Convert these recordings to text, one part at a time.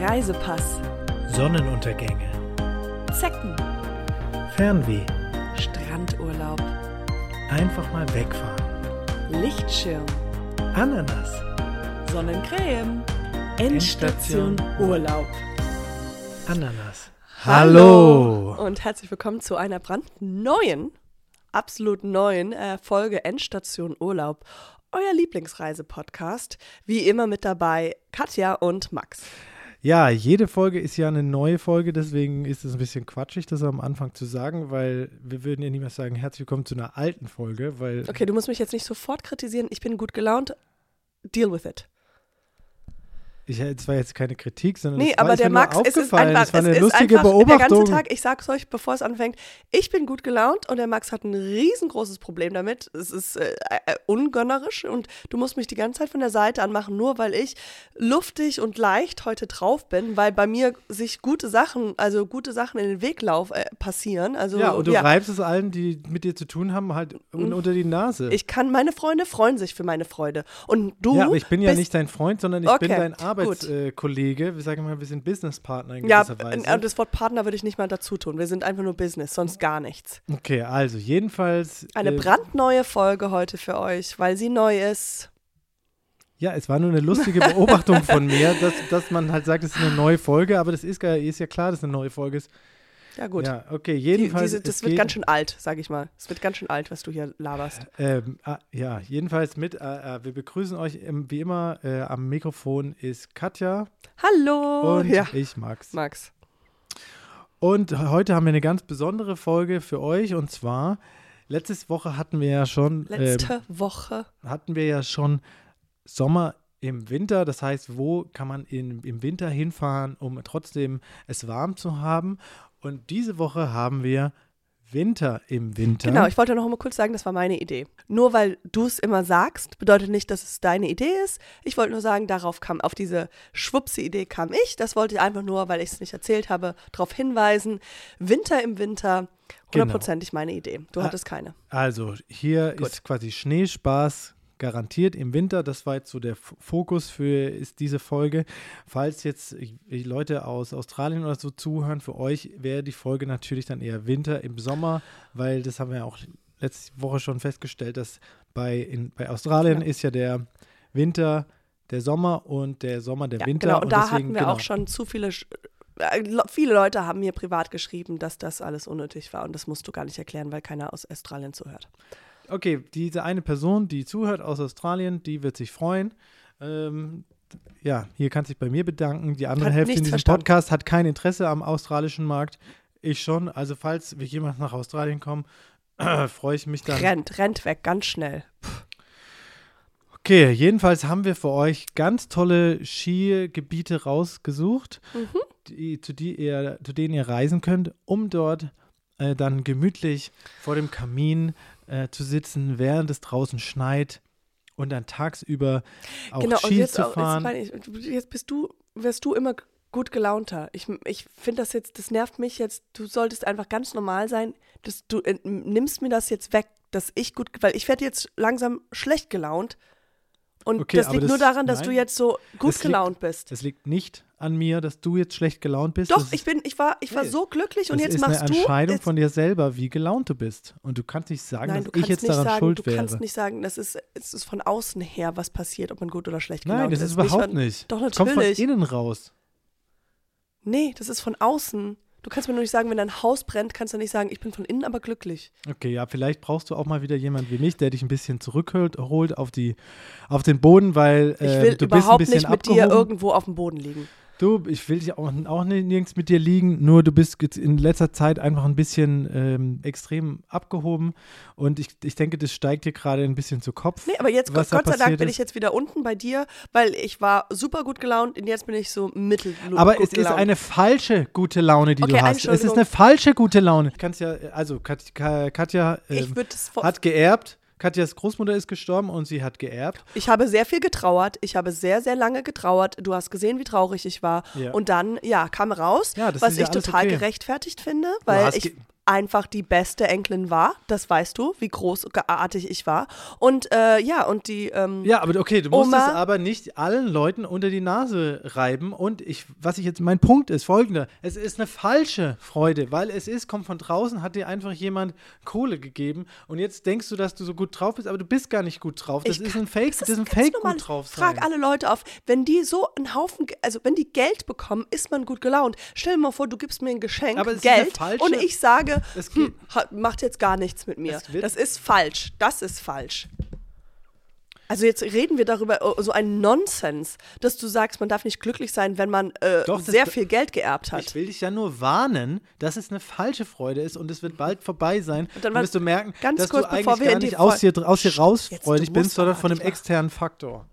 Reisepass, Sonnenuntergänge, Zecken, Fernweh, Strandurlaub, einfach mal wegfahren, Lichtschirm, Ananas, Sonnencreme, Endstation. Urlaub. Ananas. Und herzlich willkommen zu einer brandneuen, absolut neuen äh, Folge Endstation Urlaub. Euer Lieblingsreise-Podcast. Wie immer mit dabei Katja und Max. Ja, jede Folge ist ja eine neue Folge, deswegen ist es ein bisschen quatschig, das am Anfang zu sagen, weil wir würden ja niemals sagen, herzlich willkommen zu einer alten Folge, weil Okay, du musst mich jetzt nicht sofort kritisieren. Ich bin gut gelaunt. Deal with it. Ich, es war jetzt keine Kritik, sondern Nee, war, aber der Max, es ist einfach, es war eine es ist lustige einfach Beobachtung. der ganze Tag, ich sag's euch, bevor es anfängt, ich bin gut gelaunt und der Max hat ein riesengroßes Problem damit. Es ist äh, äh, ungönnerisch und du musst mich die ganze Zeit von der Seite anmachen, nur weil ich luftig und leicht heute drauf bin, weil bei mir sich gute Sachen, also gute Sachen in den Weglauf äh, passieren. Also, ja, und du reibst es allen, die mit dir zu tun haben, halt un- unter die Nase. ich kann, meine Freunde freuen sich für meine Freude. Und du ja, aber ich bin ja nicht dein Freund, sondern ich bin Okay, dein gut. Arbeitskollege. Wir sagen mal, wir sind Businesspartner in Ja, gewisser Weise. äh, das Wort Partner würde ich nicht mal dazu tun. Wir sind einfach nur Business, sonst gar nichts. Okay, also jedenfalls. Eine äh, brandneue Folge heute für euch, weil sie neu ist. Ja, es war nur eine lustige Beobachtung von mir, dass, dass man halt sagt, es ist eine neue Folge, aber das ist, ist ja klar, dass es eine neue Folge ist. Ja, gut. Ja, okay, Die, jedenfalls. diese, es das wird geht, ganz schön alt, sag ich mal. Es wird ganz schön alt, was du hier laberst. Ähm, ah, ja, jedenfalls mit, äh, äh, wir begrüßen euch im, wie immer. Äh, am Mikrofon ist Katja Hallo! und ja, ich, Max. Max. Und heute haben wir eine ganz besondere Folge für euch und zwar. Letzte Woche hatten wir ja schon ähm, Letzte Woche. hatten wir ja schon Sommer im Winter. Das heißt, wo kann man in, im Winter hinfahren, um trotzdem es warm zu haben? Und diese Woche haben wir Winter im Winter. Genau, ich wollte noch mal kurz sagen, das war meine Idee. Nur weil du es immer sagst, bedeutet nicht, dass es deine Idee ist. Ich wollte nur sagen, darauf kam, auf diese schwupse Idee kam ich. Das wollte ich einfach nur, weil ich es nicht erzählt habe, darauf hinweisen. Winter im Winter, Genau. hundertprozentig meine Idee. Du Ah, hattest keine. Also hier Gut. ist quasi Schneespaß garantiert im Winter. Das war jetzt so der Fokus für ist diese Folge. Falls jetzt Leute aus Australien oder so zuhören, für euch wäre die Folge natürlich dann eher Winter im Sommer, weil das haben wir ja auch letzte Woche schon festgestellt, dass bei, in, bei Australien Ja. ist ja der Winter der Sommer und der Sommer der Ja, Winter. genau. Und, da deswegen, hatten wir genau. auch schon zu viele. Äh, Viele Leute haben mir privat geschrieben, dass das alles unnötig war. Und das musst du gar nicht erklären, weil keiner aus Australien zuhört. Okay, diese eine Person, die zuhört aus Australien, die wird sich freuen. Ähm, ja, hier kann sich bei mir bedanken. Die andere Hat Hälfte in diesem verstanden. Podcast hat kein Interesse am australischen Markt. Ich schon. Also falls wir jemals nach Australien kommen, freue ich mich dann. Rennt, rennt weg, ganz schnell. Okay, jedenfalls haben wir für euch ganz tolle Skigebiete rausgesucht, Mhm. die, zu, die ihr, zu denen ihr reisen könnt, um dort äh, dann gemütlich vor dem Kamin äh, zu sitzen, während es draußen schneit und dann tagsüber auch genau, und Ski jetzt, zu auch- fahren. Jetzt, meine ich, jetzt bist du, wirst du immer gut gelaunter. Ich, ich finde das jetzt, das nervt mich jetzt. Du solltest einfach ganz normal sein. Das, du äh, nimmst mir das jetzt weg, dass ich gut, weil ich werde jetzt langsam schlecht gelaunt. Und Okay, das liegt das- nur daran, dass nein. du jetzt so gut Das liegt- gelaunt bist. Es liegt nicht an mir, dass du jetzt schlecht gelaunt bist. Doch, das ich bin, ich war, ich war Nee. so glücklich und das jetzt ist machst eine du. Entscheidung jetzt, von dir selber, wie gelaunt du bist. Und du kannst nicht sagen, Nein, du dass ich jetzt daran sagen, schuld du wäre. kannst nicht sagen, das ist, es ist von außen her, was passiert, ob man gut oder schlecht gelaunt Nein, das ist ist. überhaupt von, nicht. Doch, Das kommt von natürlich. innen raus. Nee, das ist von außen. Du kannst mir nur nicht sagen, wenn dein Haus brennt, kannst du nicht sagen, ich bin von innen aber glücklich. Okay, ja, vielleicht brauchst du auch mal wieder jemand wie mich, der dich ein bisschen zurückholt holt auf, die, auf den Boden, weil Ich äh, will du bist ein überhaupt bisschen nicht mit abgehoben. dir irgendwo auf dem Boden liegen. Du, ich will dich auch, auch ni- nirgends mit dir liegen, nur du bist in letzter Zeit einfach ein bisschen ähm, extrem abgehoben und ich, ich denke, das steigt dir gerade ein bisschen zu Kopf. Nee, aber jetzt, was Gott da sei Dank, bin ist. ich jetzt wieder unten bei dir, weil ich war super gut gelaunt und jetzt bin ich so mittel Aber es ist gelaunt. eine falsche gute Laune, die Okay, du hast. Es ist eine falsche gute Laune. Kannst ja, also Kat, Ka- Katja es vor- hat geerbt. Katjas Großmutter ist gestorben und sie hat geerbt. Ich habe sehr viel getrauert. Ich habe sehr, sehr lange getrauert. Du hast gesehen, wie traurig ich war. Ja. Und dann, ja, kam raus, Ja, was ich total okay. gerechtfertigt finde, weil ich, einfach die beste Enkelin war. Das weißt du, wie großartig ich war. Und äh, ja, und die. Ähm, Ja, aber okay, du musst Oma- es aber nicht allen Leuten unter die Nase reiben. Und ich, was ich jetzt, mein Punkt ist folgender: Es ist eine falsche Freude, weil es ist, kommt von draußen, hat dir einfach jemand Kohle gegeben und jetzt denkst du, dass du so gut drauf bist, aber du bist gar nicht gut drauf. Das ist kann- ein Fake, das das ist ein Fake normal. gut drauf Frag sein. alle Leute auf, wenn die so einen Haufen, also wenn die Geld bekommen, ist man gut gelaunt. Stell dir mal vor, du gibst mir ein Geschenk, Aber es Geld, und ich sage, Geht- hm, ha- macht jetzt gar nichts mit mir. Das ist falsch. Das ist falsch. Also jetzt reden wir darüber, oh, so ein Nonsens, dass du sagst, man darf nicht glücklich sein, wenn man äh, Doch, sehr viel Geld geerbt hat. Ich will dich ja nur warnen, dass es eine falsche Freude ist und es wird bald vorbei sein. dann dann wirst du merken, ganz dass kurz, du bevor eigentlich wir gar nicht aus dir, aus dir raus freudig bist, sondern von dem mal- externen Faktor.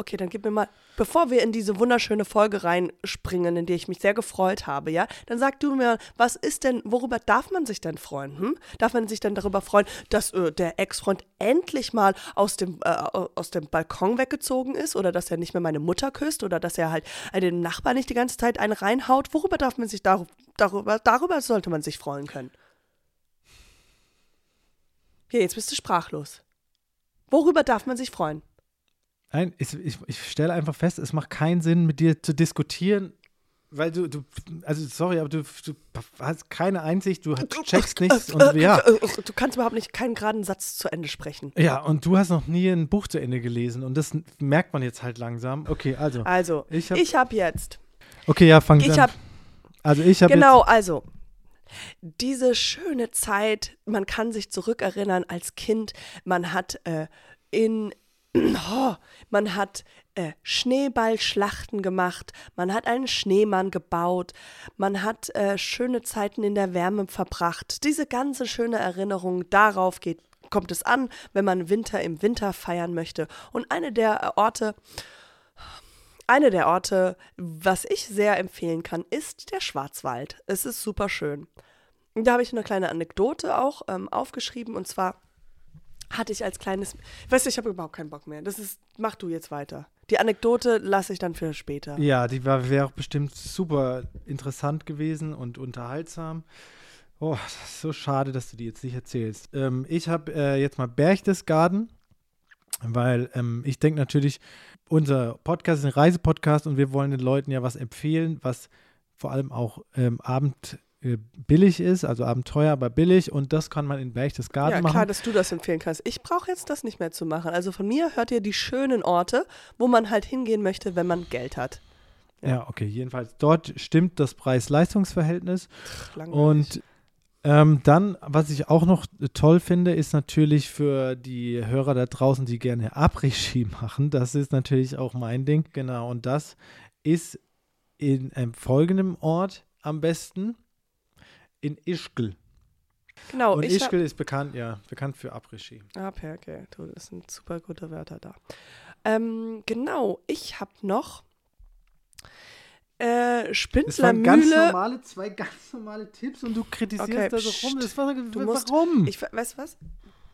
Okay, dann gib mir mal, bevor wir in diese wunderschöne Folge reinspringen, in die ich mich sehr gefreut habe, ja, dann sag du mir, was ist denn, worüber darf man sich denn freuen? Hm? Darf man sich denn darüber freuen, dass äh, der Ex-Freund endlich mal aus dem, äh, aus dem Balkon weggezogen ist oder dass er nicht mehr meine Mutter küsst oder dass er halt äh, den Nachbarn nicht die ganze Zeit einen reinhaut? Worüber darf man sich dar darüber, darüber sollte man sich freuen können? Ja, jetzt bist du sprachlos. Worüber darf man sich freuen? Nein, ich, ich, ich stelle einfach fest, es macht keinen Sinn, mit dir zu diskutieren, weil du, du also sorry, aber du, du hast keine Einsicht, du checkst nichts und ja. Du kannst überhaupt nicht keinen geraden Satz zu Ende sprechen. Ja, und du hast noch nie ein Buch zu Ende gelesen und das merkt man jetzt halt langsam. Okay, also. Also, Ich ich hab- habe jetzt, Okay, ja, fang ich an. habe, Also ich habe genau, also, diese schöne Zeit, man kann sich zurückerinnern als Kind, man hat äh, in, oh, man hat äh, Schneeballschlachten gemacht, man hat einen Schneemann gebaut, man hat äh, schöne Zeiten in der Wärme verbracht. Diese ganze schöne Erinnerung, darauf geht, kommt es an, wenn man Winter im Winter feiern möchte. Und eine der Orte, eine der Orte, was ich sehr empfehlen kann, ist der Schwarzwald. Es ist super schön. Da habe ich eine kleine Anekdote auch ähm, aufgeschrieben und zwar hatte ich als kleines, weißt du, ich habe überhaupt keinen Bock mehr. Das ist, mach du jetzt weiter. Die Anekdote lasse ich dann für später. Ja, die wäre auch bestimmt super interessant gewesen und unterhaltsam. Oh, so schade, dass du die jetzt nicht erzählst. Ähm, ich habe äh, jetzt mal Berchtesgaden, weil ähm, ich denke natürlich, unser Podcast ist ein Reisepodcast und wir wollen den Leuten ja was empfehlen, was vor allem auch ähm, Abend billig ist, also Abenteuer, aber billig und das kann man in Berchtesgaden Ja, machen. klar, dass du das empfehlen kannst. Ich brauche jetzt das nicht mehr zu machen. Also von mir hört ihr die schönen Orte, wo man halt hingehen möchte, wenn man Geld hat. ja, okay, jedenfalls dort stimmt das Preis-Leistungs-Verhältnis. Und ähm, dann, was ich auch noch toll finde, ist natürlich für die Hörer da draußen, die gerne Après-Ski machen. Das ist natürlich auch mein Ding. Genau. Und das ist in einem folgenden Ort am besten. In Ischgl. genau, Und Ischgl ist bekannt, ja, bekannt für Après-Ski. Ah, okay. Du, das sind super gute Wörter da. Ähm, genau, ich habe noch äh, Das waren ganz Spindlermühle. normale, zwei ganz normale Tipps und du kritisierst Okay, da so rum. Das war, Du musst- warum? Ich, weißt du was?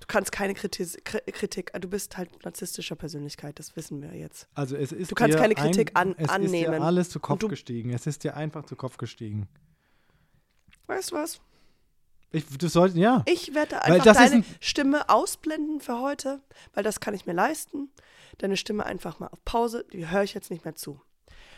Du kannst keine Kritis Kri- Kritik, du bist halt narzisstischer Persönlichkeit, das wissen wir jetzt. also es ist Du kannst keine Kritik ein, an- es ist annehmen. dir alles zu Kopf du- gestiegen. Es ist dir einfach zu Kopf gestiegen. Weißt du was? Ich, du sollst, ja. Ich werde einfach deine ein- Stimme ausblenden für heute, weil das kann ich mir leisten. Deine Stimme einfach mal auf Pause, die höre ich jetzt nicht mehr zu.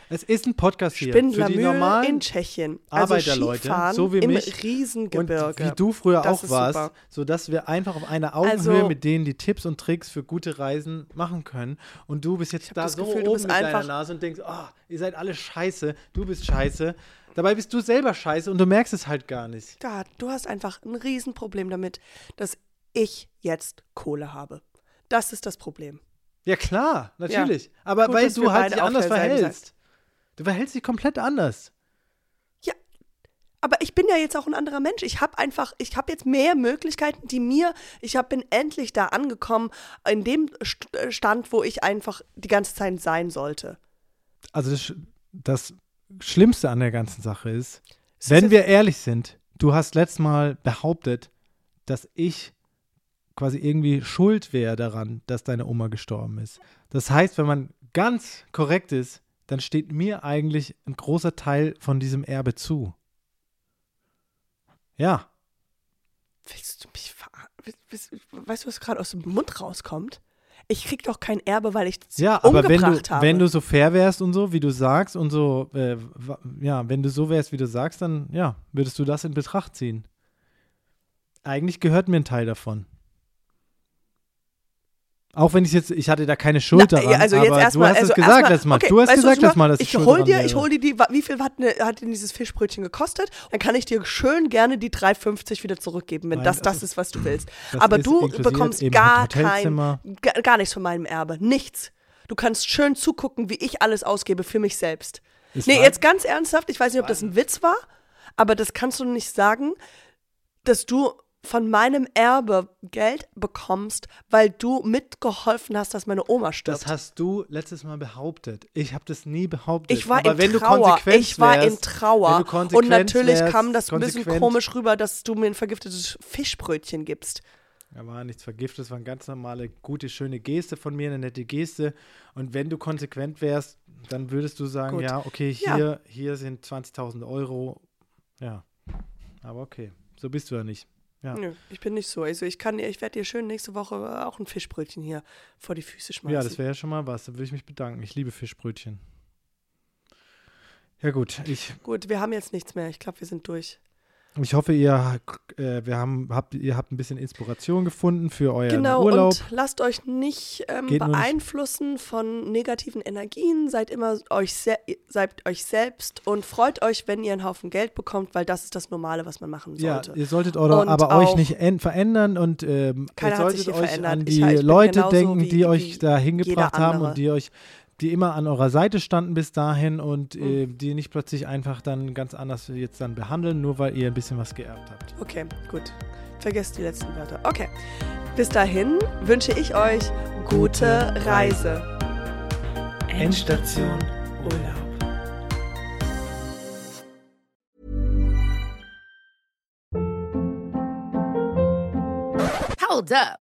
Es ist ein Podcast hier für die normalen in Tschechien. Also Arbeiterleute, so wie im mich. und Riesengebirge. wie du früher Das auch warst, super. sodass wir einfach auf einer Augenhöhe Also- mit denen die Tipps und Tricks für gute Reisen machen können. Und du bist jetzt da das so Gefühl, du oben mit deiner Nase und denkst, oh, ihr seid alle scheiße, du bist scheiße. Dabei bist du selber scheiße und du merkst es halt gar nicht. Ja, du hast einfach ein Riesenproblem damit, dass ich jetzt Kohle habe. Das ist das Problem. Ja klar, natürlich. Aber Gut, weil du halt dich anders verhältst. Du verhältst dich komplett anders. Aber ich bin ja jetzt auch ein anderer Mensch. Ich habe einfach, ich habe jetzt mehr Möglichkeiten, die mir, ich hab, bin endlich da angekommen, in dem äh, Stand, wo ich einfach die ganze Zeit sein sollte. Also das, das Schlimmste an der ganzen Sache ist, ist Wenn wir ehrlich sind, du hast letztes Mal behauptet, dass ich quasi irgendwie schuld wäre daran, dass deine Oma gestorben ist. Das heißt, wenn man ganz korrekt ist, dann steht mir eigentlich ein großer Teil von diesem Erbe zu. Ja, Willst du mich ver Weißt du, was gerade aus dem Mund rauskommt? Ich krieg doch kein Erbe, weil ich ja, aber wenn du, habe. wenn du so fair wärst und so, wie du sagst und so, äh, ja, wenn du so wärst, wie du sagst, dann ja, würdest du das in Betracht ziehen. Eigentlich gehört mir ein Teil davon. Auch wenn ich jetzt, ich hatte da keine Schuld Na, daran, also jetzt aber du hast also es gesagt letztes Mal. Okay, du hast gesagt letztes Mal, dass ich hol dir, ich hol dir die, wie viel hat, ne, hat denn dieses Fischbrötchen gekostet? Dann kann ich dir schön gerne die 3,50 wieder zurückgeben, wenn Nein, das das ist, was du willst. Aber du bekommst gar kein, gar, gar nichts von meinem Erbe, nichts. Du kannst schön zugucken, wie ich alles ausgebe für mich selbst. Ist nee, jetzt ganz ernsthaft, ich weiß nicht, ob das ein Witz war, aber das kannst du nicht sagen, dass du von meinem Erbe Geld bekommst, weil du mitgeholfen hast, dass meine Oma stirbt. Das hast du letztes Mal behauptet. Ich habe das nie behauptet. Ich war Aber in Trauer. ich war wärst, in Trauer. Und natürlich wärst, kam das ein bisschen komisch rüber, dass du mir ein vergiftetes Fischbrötchen gibst. Da war nichts vergiftet, es war eine ganz normale, gute, schöne Geste von mir, eine nette Geste. Und wenn du konsequent wärst, dann würdest du sagen, Gut. ja, okay, hier, ja. hier sind 20.000 Euro. Ja, aber okay, so bist du ja nicht. Ja. Nö, ich bin nicht so. Also ich kann ich werde dir schön nächste Woche auch ein Fischbrötchen hier vor die Füße schmeißen. Ja, das wäre ja schon mal was. Da würde ich mich bedanken. Ich liebe Fischbrötchen. Ja gut, ich. Gut, wir haben jetzt nichts mehr. Ich glaube, wir sind durch. Ich hoffe, ihr, äh, wir haben, habt, ihr habt ein bisschen Inspiration gefunden für euren genau, Urlaub. Genau, und lasst euch nicht ähm, beeinflussen nicht. von negativen Energien. Seid immer euch, seid euch selbst und freut euch, wenn ihr einen Haufen Geld bekommt, weil das ist das Normale, was man machen sollte. Ja, ihr solltet eure, aber euch nicht verändern und ähm, ihr solltet euch verändert. an die ich, ich Leute denken, wie, die euch da hingebracht haben und die euch die immer an eurer Seite standen bis dahin und mhm. äh, die nicht plötzlich einfach dann ganz anders jetzt dann behandeln, nur weil ihr ein bisschen was geerbt habt. Okay, gut. Vergesst die letzten Wörter. Okay. Bis dahin wünsche ich euch gute Reise. Endstation Urlaub. Hold up.